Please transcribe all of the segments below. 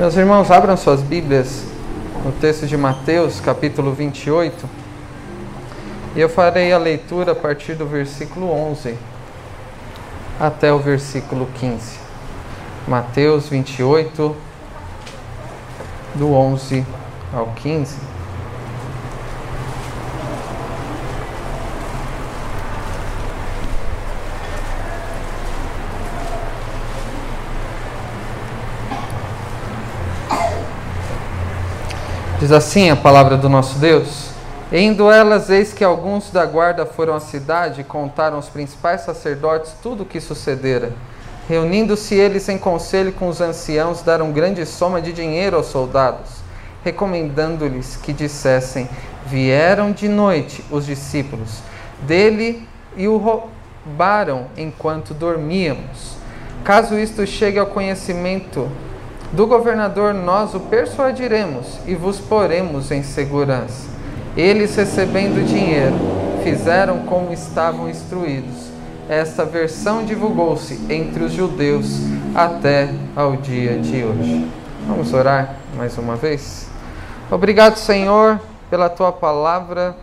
Meus irmãos, abram suas Bíblias no texto de Mateus, capítulo 28. E eu farei a leitura a partir do versículo 11 até o versículo 15. Mateus 28, do 11 ao 15. Diz assim a palavra do nosso Deus: Indo elas, eis que alguns da guarda foram à cidade e contaram aos principais sacerdotes tudo o que sucedera. Reunindo-se eles em conselho com os anciãos, deram grande soma de dinheiro aos soldados, recomendando-lhes que dissessem: Vieram de noite os discípulos dele e o roubaram enquanto dormíamos. Caso isto chegue ao conhecimento do governador, nós o persuadiremos e vos poremos em segurança. Eles, recebendo dinheiro, fizeram como estavam instruídos. Esta versão divulgou-se entre os judeus até ao dia de hoje. Vamos orar mais uma vez? Obrigado, Senhor, pela tua palavra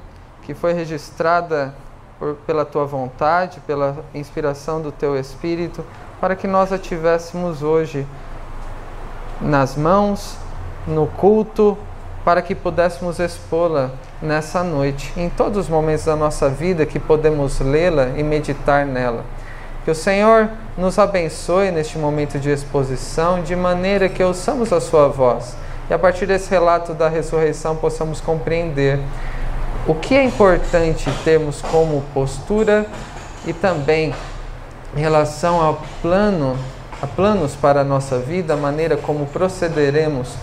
que foi registrada por, pela tua vontade, pela inspiração do teu Espírito, para que nós a tivéssemos hoje nas mãos, no culto, para que pudéssemos expô-la nessa noite, em todos os momentos da nossa vida que podemos lê-la e meditar nela. Que o Senhor nos abençoe neste momento de exposição, de maneira que ouçamos a Sua voz e a partir desse relato da ressurreição possamos compreender o que é importante termos como postura e também em relação ao plano a planos para a nossa vida, a maneira como procederemos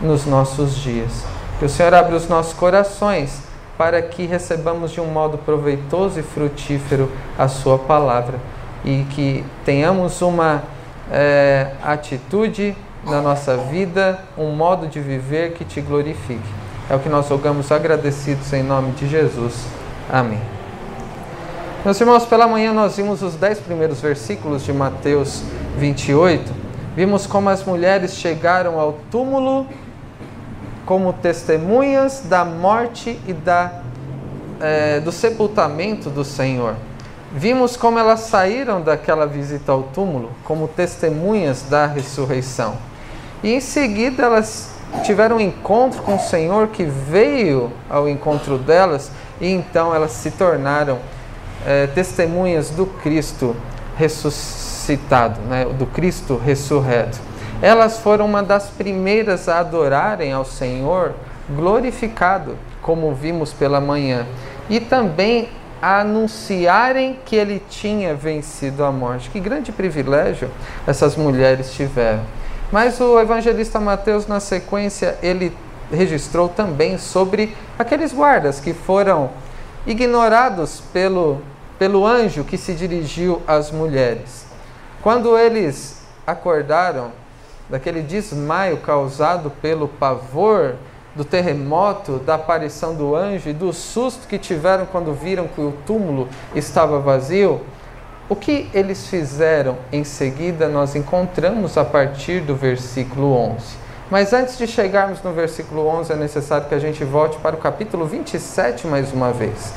nos nossos dias. Que o Senhor abra os nossos corações para que recebamos de um modo proveitoso e frutífero a Sua palavra e que tenhamos uma é, atitude na nossa vida, um modo de viver que te glorifique. É o que nós rogamos agradecidos em nome de Jesus. Amém. Meus irmãos, pela manhã nós vimos os dez primeiros versículos de Mateus 28, vimos como as mulheres chegaram ao túmulo como testemunhas da morte e da, é, do sepultamento do Senhor. Vimos como elas saíram daquela visita ao túmulo como testemunhas da ressurreição. E em seguida elas tiveram um encontro com o Senhor que veio ao encontro delas e então elas se tornaram é, testemunhas do Cristo ressuscitado citado, né, do Cristo ressurreto. Elas foram uma das primeiras a adorarem ao Senhor glorificado, como vimos pela manhã, e também a anunciarem que ele tinha vencido a morte. Que grande privilégio essas mulheres tiveram. Mas o evangelista Mateus, na sequência, ele registrou também sobre aqueles guardas que foram ignorados pelo, pelo anjo que se dirigiu às mulheres. Quando eles acordaram daquele desmaio causado pelo pavor do terremoto, da aparição do anjo e do susto que tiveram quando viram que o túmulo estava vazio, o que eles fizeram em seguida nós encontramos a partir do versículo 11. Mas antes de chegarmos no versículo 11, é necessário que a gente volte para o capítulo 27 mais uma vez.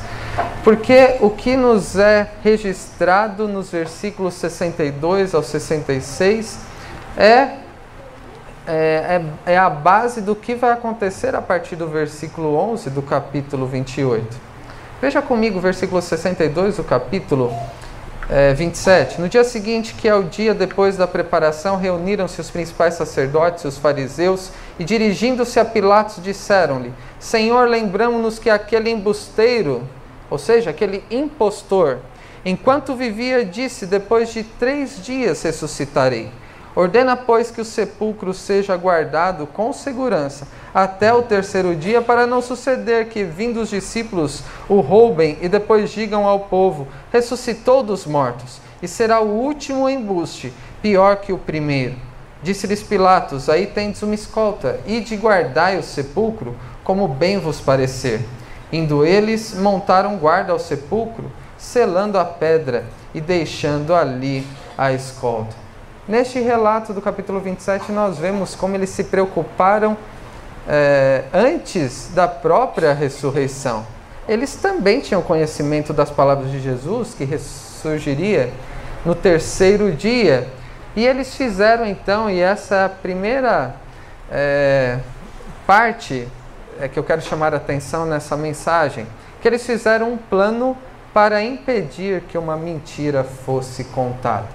Porque o que nos é registrado nos versículos 62 ao 66 é, é, é, é a base do que vai acontecer a partir do versículo 11 do capítulo 28. Veja comigo o versículo 62 do capítulo é, 27. No dia seguinte, que é o dia depois da preparação, reuniram-se os principais sacerdotes, os fariseus, e dirigindo-se a Pilatos, disseram-lhe: Senhor, lembramos-nos que aquele embusteiro, ou seja, aquele impostor, enquanto vivia, disse: Depois de três dias ressuscitarei. Ordena, pois, que o sepulcro seja guardado com segurança até o terceiro dia, para não suceder que, vindo os discípulos, o roubem e depois digam ao povo: ressuscitou dos mortos, e será o último embuste, pior que o primeiro. Disse-lhes Pilatos: Aí tendes uma escolta, e de guardai o sepulcro, como bem vos parecer. Indo eles, montaram guarda ao sepulcro, selando a pedra e deixando ali a escolta. Neste relato do capítulo 27, nós vemos como eles se preocuparam é, antes da própria ressurreição. Eles também tinham conhecimento das palavras de Jesus, que ressurgiria no terceiro dia. E eles fizeram então, e essa é primeira é, parte é, que eu quero chamar a atenção nessa mensagem, que eles fizeram um plano para impedir que uma mentira fosse contada.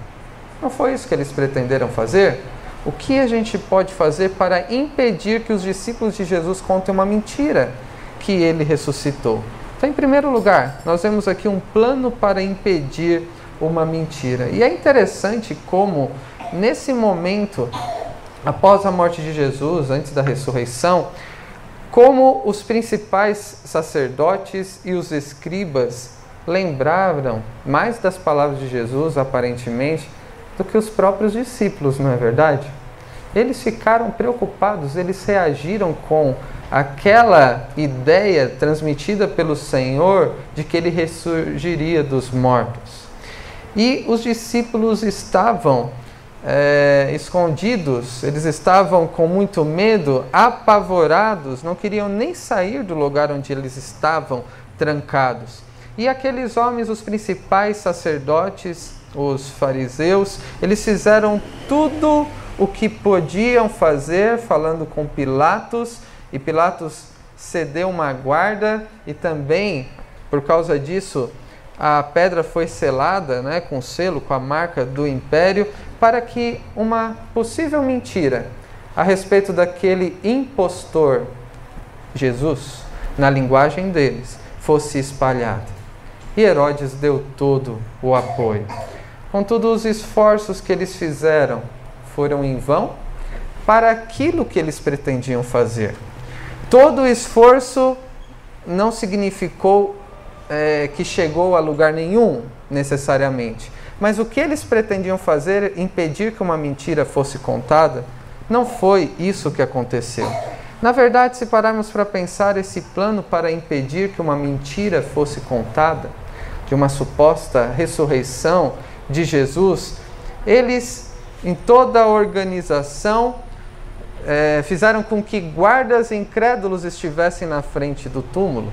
Não foi isso que eles pretenderam fazer? O que a gente pode fazer para impedir que os discípulos de Jesus contem uma mentira que ele ressuscitou? Então, em primeiro lugar, nós vemos aqui um plano para impedir uma mentira. E é interessante como, nesse momento, após a morte de Jesus, antes da ressurreição, como os principais sacerdotes e os escribas lembraram mais das palavras de Jesus, aparentemente, do que os próprios discípulos, não é verdade? Eles ficaram preocupados, eles reagiram com aquela ideia transmitida pelo Senhor de que ele ressurgiria dos mortos. E os discípulos estavam é, escondidos, eles estavam com muito medo, apavorados, não queriam nem sair do lugar onde eles estavam trancados. E aqueles homens, os principais sacerdotes, os fariseus, eles fizeram tudo o que podiam fazer, falando com Pilatos, e Pilatos cedeu uma guarda, e também, por causa disso, a pedra foi selada né, com selo, com a marca do império, para que uma possível mentira a respeito daquele impostor, Jesus, na linguagem deles, fosse espalhada. E Herodes deu todo o apoio. Contudo, os esforços que eles fizeram foram em vão para aquilo que eles pretendiam fazer. Todo o esforço não significou é, que chegou a lugar nenhum, necessariamente. Mas o que eles pretendiam fazer, impedir que uma mentira fosse contada, não foi isso que aconteceu. Na verdade, se pararmos para pensar, esse plano para impedir que uma mentira fosse contada, de uma suposta ressurreição de Jesus, eles, em toda a organização, é, fizeram com que guardas incrédulos estivessem na frente do túmulo.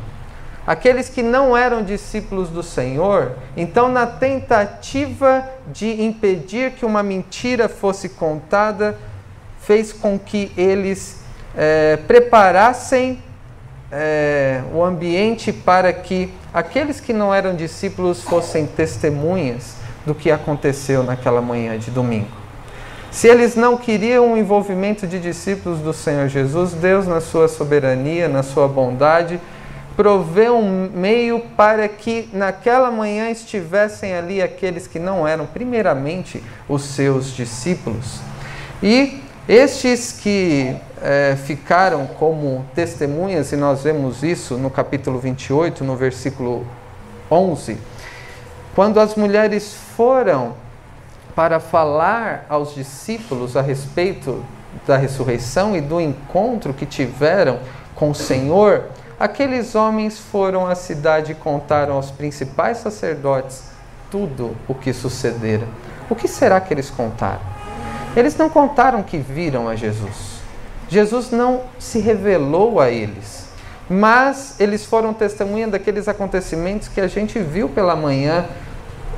Aqueles que não eram discípulos do Senhor, então, na tentativa de impedir que uma mentira fosse contada, fez com que eles é, preparassem é, o ambiente para que aqueles que não eram discípulos fossem testemunhas do que aconteceu naquela manhã de domingo. Se eles não queriam o envolvimento de discípulos do Senhor Jesus, Deus, na sua soberania, na sua bondade, provê um meio para que naquela manhã estivessem ali aqueles que não eram, primeiramente, os seus discípulos. E estes que é, ficaram como testemunhas, e nós vemos isso no capítulo 28, no versículo 11, quando as mulheres foram para falar aos discípulos a respeito da ressurreição e do encontro que tiveram com o Senhor, aqueles homens foram à cidade e contaram aos principais sacerdotes tudo o que sucedera. O que será que eles contaram? Eles não contaram que viram a Jesus. Jesus não se revelou a eles, mas eles foram testemunha daqueles acontecimentos que a gente viu pela manhã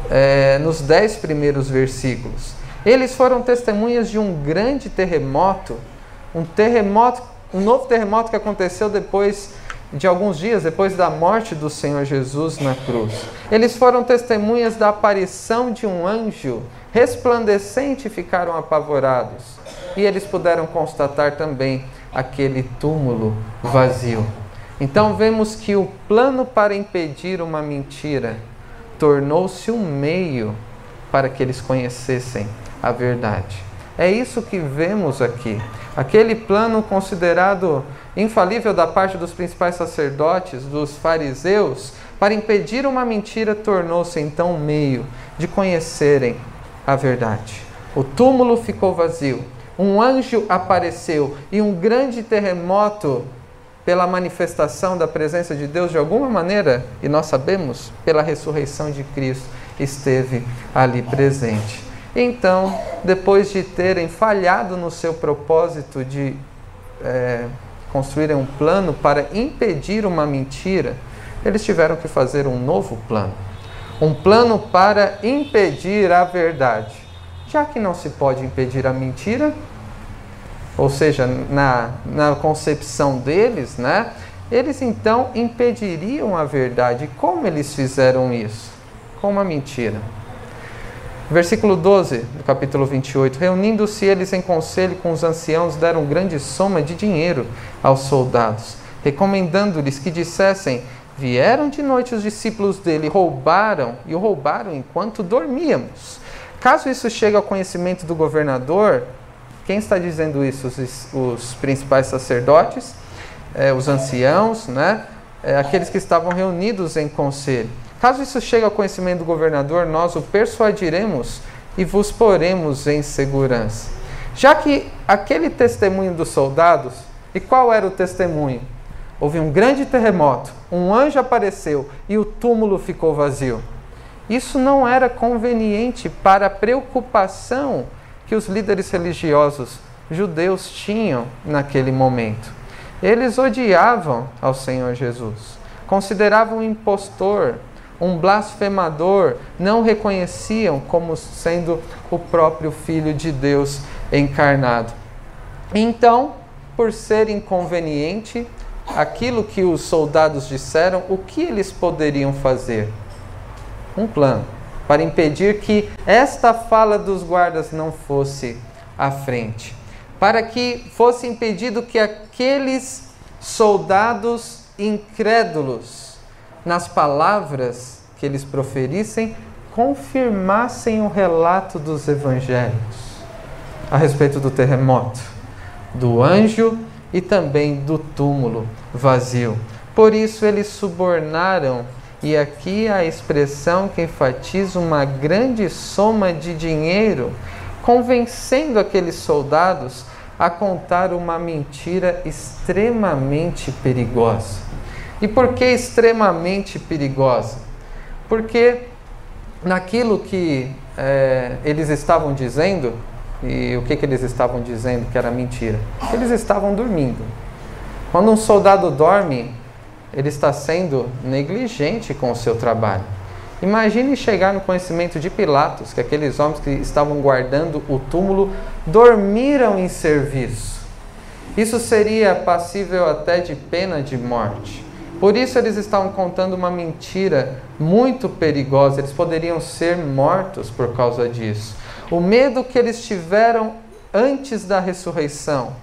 é, nos dez primeiros versículos. Eles foram testemunhas de um grande terremoto, um terremoto, um novo terremoto que aconteceu depois de alguns dias depois da morte do Senhor Jesus na cruz. Eles foram testemunhas da aparição de um anjo resplandecente e ficaram apavorados. E eles puderam constatar também aquele túmulo vazio. Então vemos que o plano para impedir uma mentira tornou-se um meio para que eles conhecessem a verdade. É isso que vemos aqui. Aquele plano considerado infalível da parte dos principais sacerdotes, dos fariseus, para impedir uma mentira, tornou-se então um meio de conhecerem a verdade. O túmulo ficou vazio, um anjo apareceu e um grande terremoto, pela manifestação da presença de Deus de alguma maneira, e nós sabemos, pela ressurreição de Cristo, esteve ali presente. Então, depois de terem falhado no seu propósito de é, construírem um plano para impedir uma mentira, eles tiveram que fazer um novo plano. Um plano para impedir a verdade. Já que não se pode impedir a mentira, ou seja, na, na concepção deles, né? Eles então impediriam a verdade. Como eles fizeram isso? Com uma mentira. Versículo 12 do capítulo 28. Reunindo-se eles em conselho com os anciãos, deram grande soma de dinheiro aos soldados, recomendando-lhes que dissessem: Vieram de noite os discípulos dele, roubaram e o roubaram enquanto dormíamos. Caso isso chegue ao conhecimento do governador, quem está dizendo isso? Os, os principais sacerdotes, é, os anciãos, né? É, aqueles que estavam reunidos em conselho. Caso isso chegue ao conhecimento do governador, nós o persuadiremos e vos poremos em segurança. Já que aquele testemunho dos soldados, e qual era o testemunho? Houve um grande terremoto, um anjo apareceu e o túmulo ficou vazio. Isso não era conveniente para a preocupação que os líderes religiosos judeus tinham naquele momento. Eles odiavam ao Senhor Jesus, consideravam impostor, um blasfemador, não reconheciam como sendo o próprio Filho de Deus encarnado. Então, por ser inconveniente aquilo que os soldados disseram, o que eles poderiam fazer? Um plano para impedir que esta fala dos guardas não fosse à frente, para que fosse impedido que aqueles soldados incrédulos nas palavras que eles proferissem, confirmassem o relato dos evangelhos a respeito do terremoto, do anjo e também do túmulo vazio. Por isso eles subornaram, e aqui a expressão que enfatiza uma grande soma de dinheiro, convencendo aqueles soldados a contar uma mentira extremamente perigosa. E por que extremamente perigosa? Porque naquilo que é, eles estavam dizendo, e o que, que eles estavam dizendo que era mentira? Eles estavam dormindo. Quando um soldado dorme, ele está sendo negligente com o seu trabalho. Imagine chegar no conhecimento de Pilatos que aqueles homens que estavam guardando o túmulo dormiram em serviço. Isso seria passível até de pena de morte. Por isso eles estavam contando uma mentira muito perigosa, eles poderiam ser mortos por causa disso. O medo que eles tiveram antes da ressurreição,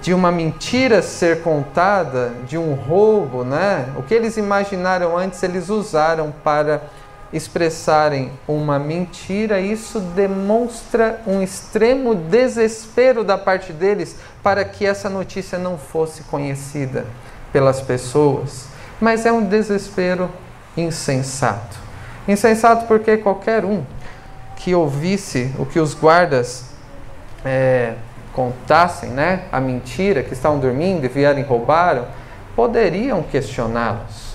de uma mentira ser contada, de um roubo, né? O que eles imaginaram antes, eles usaram para expressarem uma mentira, isso demonstra um extremo desespero da parte deles para que essa notícia não fosse conhecida pelas pessoas, mas é um desespero insensato. Insensato porque qualquer um que ouvisse o que os guardas é, contassem, né, a mentira, que estavam dormindo e vieram e roubaram, poderiam questioná-los.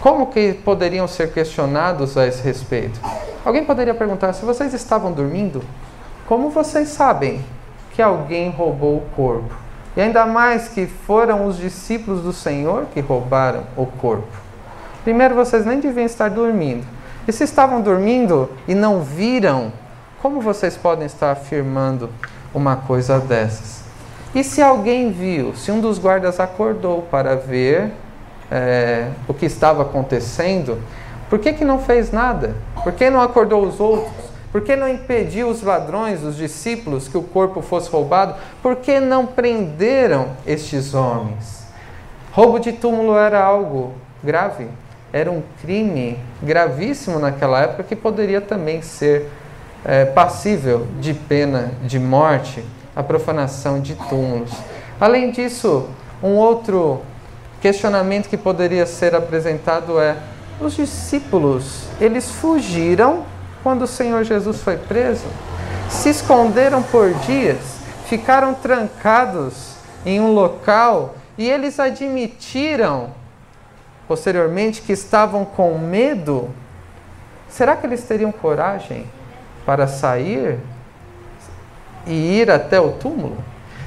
Como que poderiam ser questionados a esse respeito? Alguém poderia perguntar: se vocês estavam dormindo, como vocês sabem que alguém roubou o corpo? E ainda mais que foram os discípulos do Senhor que roubaram o corpo. Primeiro, vocês nem deviam estar dormindo. E se estavam dormindo e não viram, como vocês podem estar afirmando uma coisa dessas? E se alguém viu, se um dos guardas acordou para ver é, o que estava acontecendo, por que, que não fez nada? Por que não acordou os outros? Por que não impediu os ladrões, os discípulos, que o corpo fosse roubado? Por que não prenderam estes homens? Roubo de túmulo era algo grave, era um crime gravíssimo naquela época que poderia também ser é, passível de pena de morte, a profanação de túmulos. Além disso, um outro questionamento que poderia ser apresentado é: os discípulos, eles fugiram quando o Senhor Jesus foi preso, se esconderam por dias, ficaram trancados em um local e eles admitiram posteriormente que estavam com medo. Será que eles teriam coragem para sair e ir até o túmulo?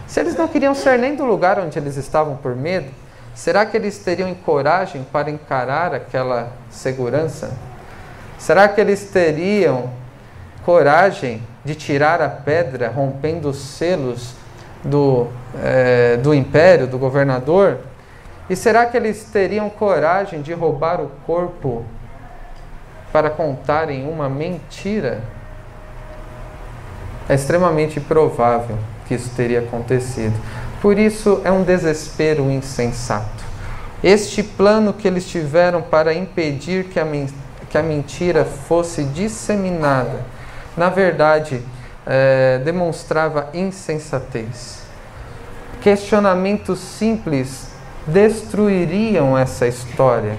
Se eles não queriam ser nem do lugar onde eles estavam por medo, será que eles teriam coragem para encarar aquela segurança? Será que eles teriam coragem de tirar a pedra, rompendo os selos do, é, do império, do governador? E será que eles teriam coragem de roubar o corpo para contarem uma mentira? É extremamente provável que isso teria acontecido. Por isso é um desespero insensato. Este plano que eles tiveram para impedir que a, que a mentira fosse disseminada, na verdade, é, demonstrava insensatez. Questionamentos simples destruiriam essa história.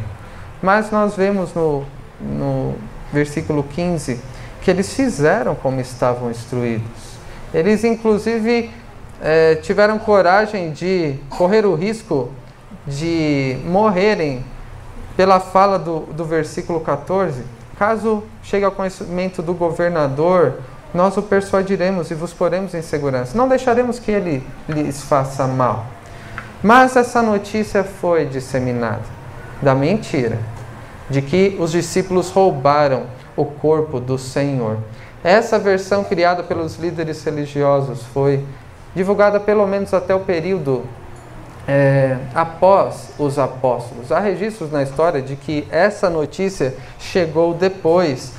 Mas nós vemos no, no versículo 15 que eles fizeram como estavam instruídos. Eles, inclusive, é, tiveram coragem de correr o risco de morrerem pela fala do, do versículo 14. Caso chegue ao conhecimento do governador, nós o persuadiremos e vos poremos em segurança. Não deixaremos que ele lhes faça mal. Mas essa notícia foi disseminada da mentira, de que os discípulos roubaram o corpo do Senhor. Essa versão criada pelos líderes religiosos foi divulgada pelo menos até o período é, após os apóstolos. Há registros na história de que essa notícia chegou depois.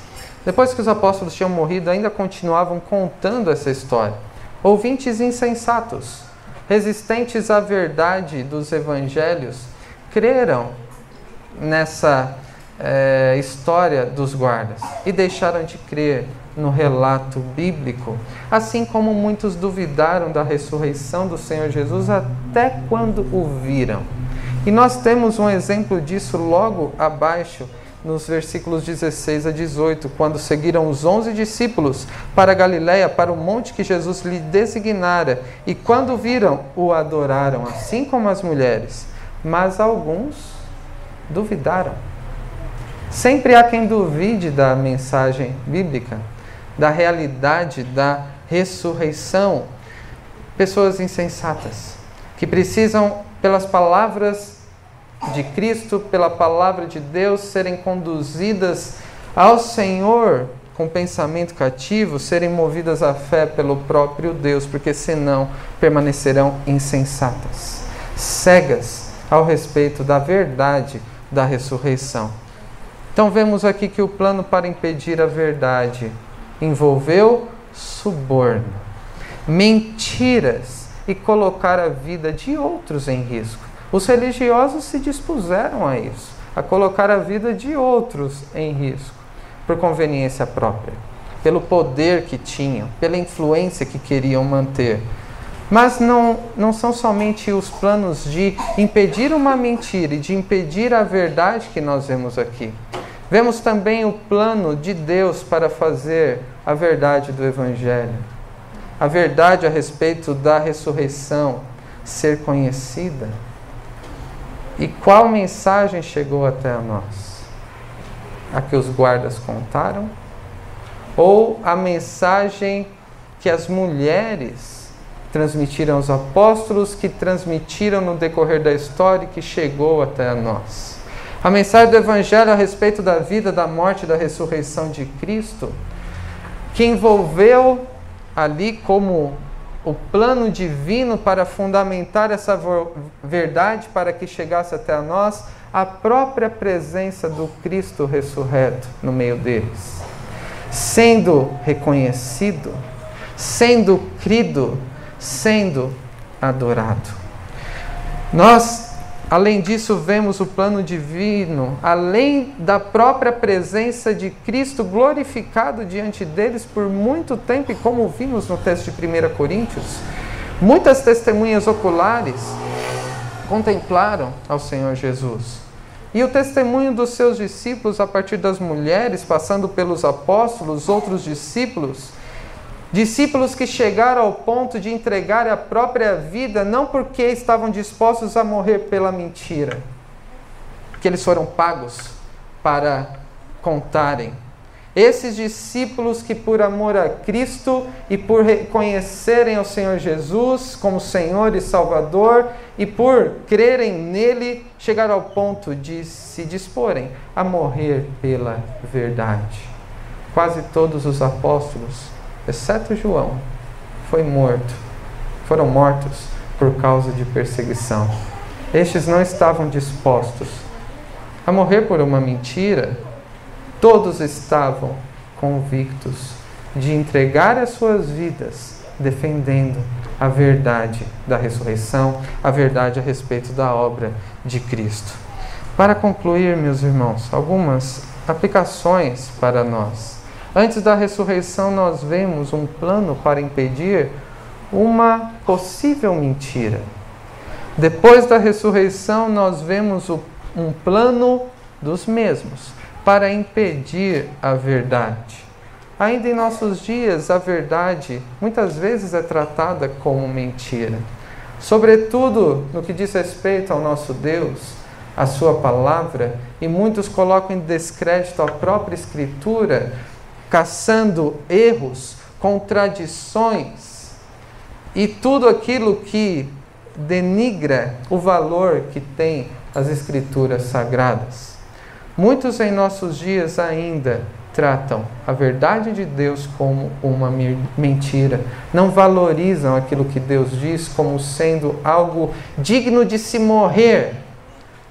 Depois que os apóstolos tinham morrido, ainda continuavam contando essa história. Ouvintes insensatos resistentes à verdade dos evangelhos, creram nessa é, história dos guardas e deixaram de crer no relato bíblico, assim como muitos duvidaram da ressurreição do Senhor Jesus até quando o viram. E nós temos um exemplo disso logo abaixo nos versículos 16 a 18, quando seguiram os onze discípulos para Galiléia, para o monte que Jesus lhe designara, e quando viram, o adoraram, assim como as mulheres. Mas alguns duvidaram. Sempre há quem duvide da mensagem bíblica, da realidade da ressurreição. Pessoas insensatas que precisam, pelas palavras de Cristo, pela palavra de Deus, serem conduzidas ao Senhor com pensamento cativo, serem movidas à fé pelo próprio Deus, porque senão permanecerão insensatas, cegas ao respeito da verdade da ressurreição. Então vemos aqui que o plano para impedir a verdade envolveu suborno, mentiras e colocar a vida de outros em risco. Os religiosos se dispuseram a isso, a colocar a vida de outros em risco, por conveniência própria, pelo poder que tinham, pela influência que queriam manter. Mas não, não são somente os planos de impedir uma mentira e de impedir a verdade que nós vemos aqui. Vemos também o plano de Deus para fazer a verdade do Evangelho, a verdade a respeito da ressurreição ser conhecida. E qual mensagem chegou até nós? A que os guardas contaram? Ou a mensagem que as mulheres transmitiram aos apóstolos, que transmitiram no decorrer da história e que chegou até nós? A mensagem do Evangelho a respeito da vida, da morte e da ressurreição de Cristo, que envolveu ali como o plano divino para fundamentar essa verdade para que chegasse até nós a própria presença do Cristo ressurreto no meio deles, sendo reconhecido, sendo crido, sendo adorado. Nós Além disso, vemos o plano divino, além da própria presença de Cristo glorificado diante deles por muito tempo, e como vimos no texto de 1 Coríntios, muitas testemunhas oculares contemplaram ao Senhor Jesus. E o testemunho dos seus discípulos, a partir das mulheres, passando pelos apóstolos, outros discípulos, Discípulos que chegaram ao ponto de entregar a própria vida não porque estavam dispostos a morrer pela mentira, que eles foram pagos para contarem, Esses discípulos que, por amor a Cristo e por reconhecerem o Senhor Jesus como Senhor e Salvador e por crerem nele, chegaram ao ponto de se disporem a morrer pela verdade. Quase todos os apóstolos, exceto João, foi morto, foram mortos por causa de perseguição. Estes não estavam dispostos a morrer por uma mentira Todos estavam convictos de entregar as suas vidas defendendo a verdade da ressurreição, a verdade a respeito da obra de Cristo. Para concluir, meus irmãos, algumas aplicações para nós. Antes da ressurreição, nós vemos um plano para impedir uma possível mentira. Depois da ressurreição, nós vemos um plano dos mesmos para impedir a verdade. Ainda em nossos dias, a verdade muitas vezes é tratada como mentira. Sobretudo no que diz respeito ao nosso Deus, a Sua palavra, e muitos colocam em descrédito a própria Escritura, caçando erros, contradições e tudo aquilo que denigra o valor que tem as Escrituras sagradas. Muitos em nossos dias ainda tratam a verdade de Deus como uma mentira, não valorizam aquilo que Deus diz como sendo algo digno de se morrer,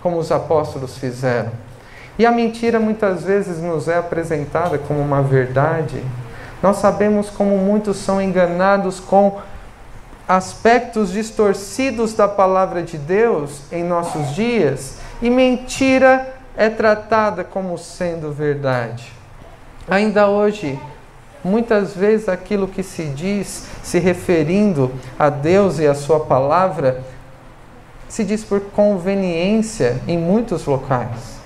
como os apóstolos fizeram. E a mentira muitas vezes nos é apresentada como uma verdade. Nós sabemos como muitos são enganados com aspectos distorcidos da palavra de Deus em nossos dias, e mentira é tratada como sendo verdade. Ainda hoje, muitas vezes aquilo que se diz se referindo a Deus e a Sua palavra se diz por conveniência em muitos locais.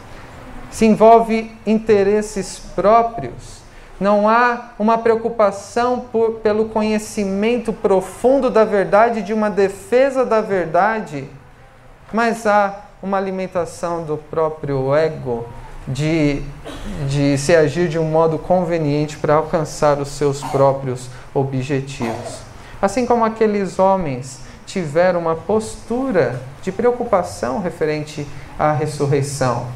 Se envolve interesses próprios. Não há uma preocupação por, pelo conhecimento profundo da verdade, de uma defesa da verdade, mas há uma alimentação do próprio ego de, de se agir de um modo conveniente para alcançar os seus próprios objetivos. Assim como aqueles homens tiveram uma postura de preocupação referente à ressurreição,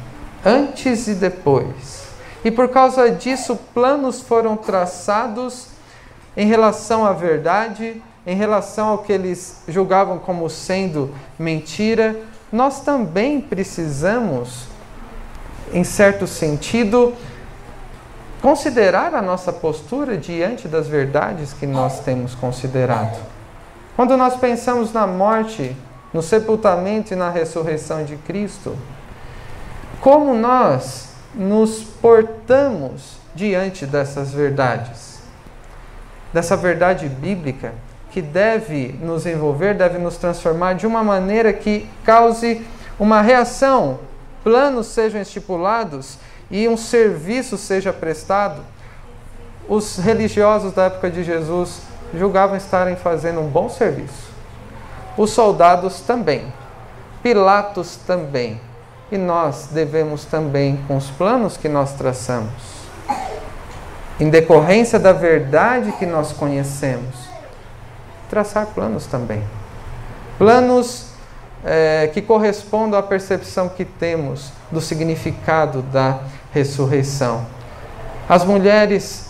antes e depois. E por causa disso, planos foram traçados em relação à verdade, em relação ao que eles julgavam como sendo mentira, nós também precisamos, em certo sentido, considerar a nossa postura diante das verdades que nós temos considerado. Quando nós pensamos na morte, no sepultamento e na ressurreição de Cristo, como nós nos portamos diante dessas verdades? Dessa verdade bíblica que deve nos envolver, deve nos transformar de uma maneira que cause uma reação, planos sejam estipulados e um serviço seja prestado. Os religiosos da época de Jesus julgavam estarem fazendo um bom serviço. Os soldados também. Pilatos também. E nós devemos também, com os planos que nós traçamos, em decorrência da verdade que nós conhecemos, traçar planos também. Planos é, que correspondam à percepção que temos do significado da ressurreição. As mulheres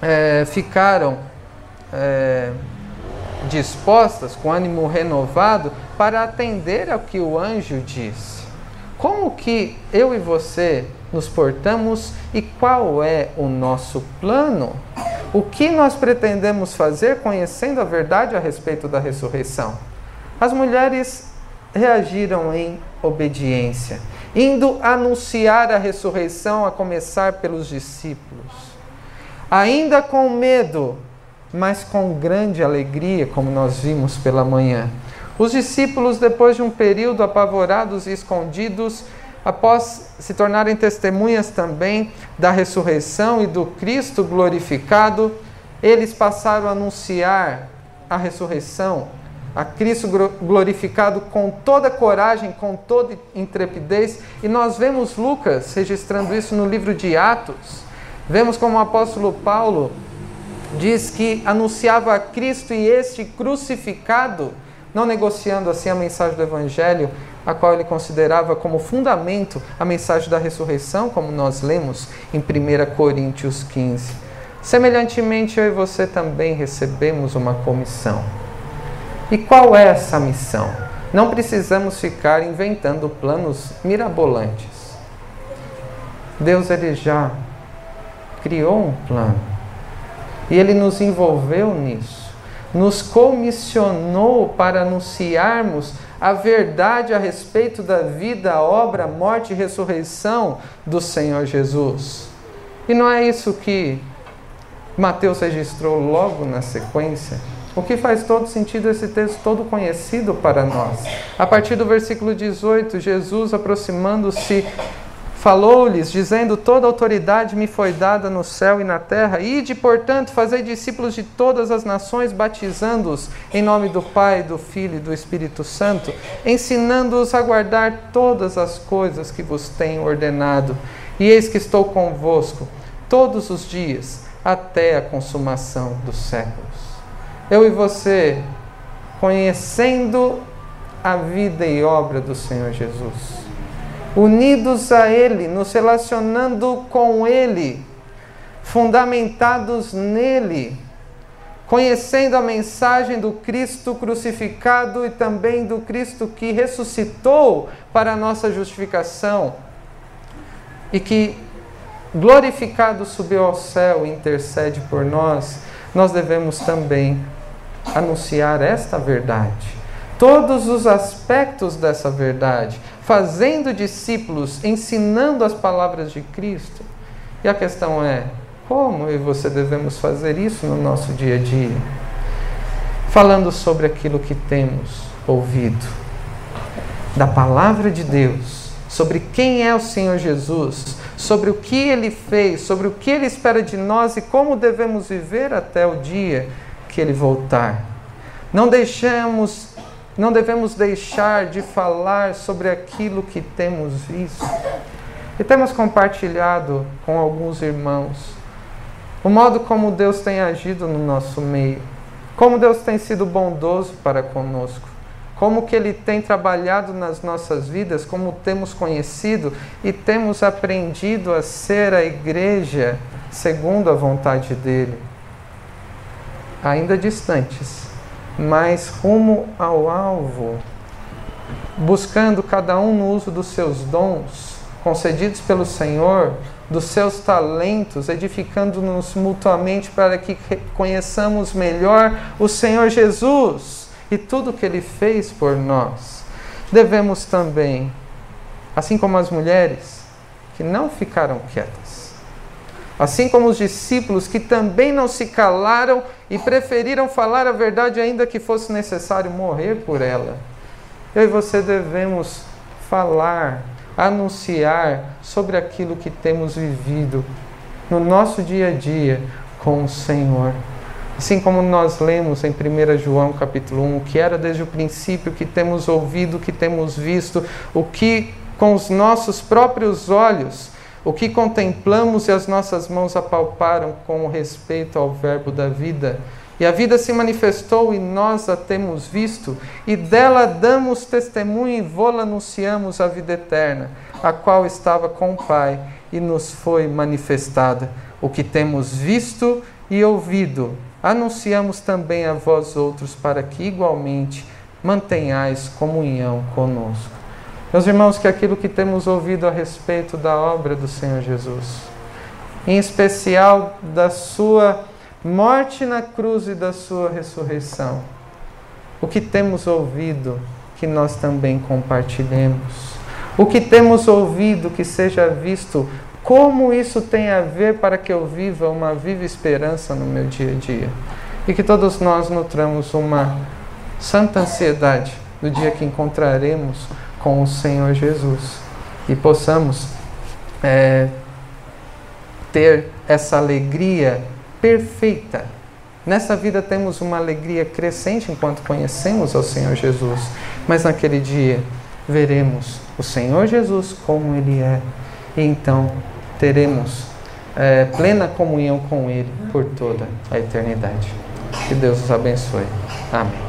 é, ficaram é, dispostas, com ânimo renovado, para atender ao que o anjo disse. Como que eu e você nos portamos e qual é o nosso plano? O que nós pretendemos fazer conhecendo a verdade a respeito da ressurreição? As mulheres reagiram em obediência, indo anunciar a ressurreição, a começar pelos discípulos. Ainda com medo, mas com grande alegria, como nós vimos pela manhã. Os discípulos, depois de um período apavorados e escondidos, após se tornarem testemunhas também da ressurreição e do Cristo glorificado, eles passaram a anunciar a ressurreição, a Cristo glorificado com toda coragem, com toda intrepidez, e nós vemos Lucas registrando isso no livro de Atos, Vemos como o apóstolo Paulo diz que anunciava a Cristo e este crucificado, não negociando assim a mensagem do Evangelho, a qual ele considerava como fundamento a mensagem da ressurreição, como nós lemos em 1 Coríntios 15. Semelhantemente, eu e você também recebemos uma comissão. E qual é essa missão? Não precisamos ficar inventando planos mirabolantes. Deus ele já criou um plano. E ele nos envolveu nisso. Nos comissionou para anunciarmos a verdade a respeito da vida, obra, morte e ressurreição do Senhor Jesus. E não é isso que Mateus registrou logo na sequência? O que faz todo sentido esse texto todo conhecido para nós. A partir do versículo 18, Jesus aproximando-se falou-lhes, dizendo: Toda autoridade me foi dada no céu e na terra. Ide, portanto, fazei discípulos de todas as nações, batizando-os em nome do Pai, do Filho e do Espírito Santo, ensinando-os a guardar todas as coisas que vos tenho ordenado. E eis que estou convosco todos os dias, até a consumação dos séculos eu e você, conhecendo a vida e obra do Senhor Jesus, unidos a Ele, nos relacionando com Ele, fundamentados nele, conhecendo a mensagem do Cristo crucificado e também do Cristo que ressuscitou para a nossa justificação e que glorificado subiu ao céu e intercede por nós, nós devemos também anunciar esta verdade, todos os aspectos dessa verdade, fazendo discípulos, ensinando as palavras de Cristo. E a questão é: como e você devemos fazer isso no nosso dia a dia? Falando sobre aquilo que temos ouvido, da palavra de Deus, sobre quem é o Senhor Jesus, sobre o que ele fez, sobre o que ele espera de nós e como devemos viver até o dia que ele voltar. Não deixamos, não devemos deixar de falar sobre aquilo que temos visto. E temos compartilhado com alguns irmãos o modo como Deus tem agido no nosso meio, como Deus tem sido bondoso para conosco, como que ele tem trabalhado nas nossas vidas, como temos conhecido e temos aprendido a ser a igreja segundo a vontade dele ainda distantes, mas rumo ao alvo, buscando cada um no uso dos seus dons concedidos pelo Senhor, dos seus talentos, edificando-nos mutuamente para que conheçamos melhor o Senhor Jesus e tudo que ele fez por nós. Devemos também, assim como as mulheres que não ficaram quietas, Assim como os discípulos que também não se calaram e preferiram falar a verdade, ainda que fosse necessário morrer por ela. Eu e você devemos falar, anunciar sobre aquilo que temos vivido no nosso dia a dia com o Senhor. Assim como nós lemos em 1 João capítulo 1, que era desde o princípio, que temos ouvido, que temos visto, o que com os nossos próprios olhos o que contemplamos e as nossas mãos apalparam com respeito ao Verbo da vida. E a vida se manifestou e nós a temos visto, e dela damos testemunho e vô-la anunciamos a vida eterna, a qual estava com o Pai e nos foi manifestada. O que temos visto e ouvido, anunciamos também a vós outros, para que igualmente mantenhais comunhão conosco. Meus irmãos, que aquilo que temos ouvido a respeito da obra do Senhor Jesus, em especial da sua morte na cruz e da sua ressurreição, o que temos ouvido, que nós também compartilhemos. O que temos ouvido, que seja visto, como isso tem a ver para que eu viva uma viva esperança no meu dia a dia. E que todos nós nutramos uma santa ansiedade no dia que encontraremos com o Senhor Jesus e possamos é, ter essa alegria perfeita. Nessa vida temos uma alegria crescente enquanto conhecemos ao Senhor Jesus, mas naquele dia veremos o Senhor Jesus como Ele é e então teremos é, plena comunhão com Ele por toda a eternidade. Que Deus os abençoe. Amém.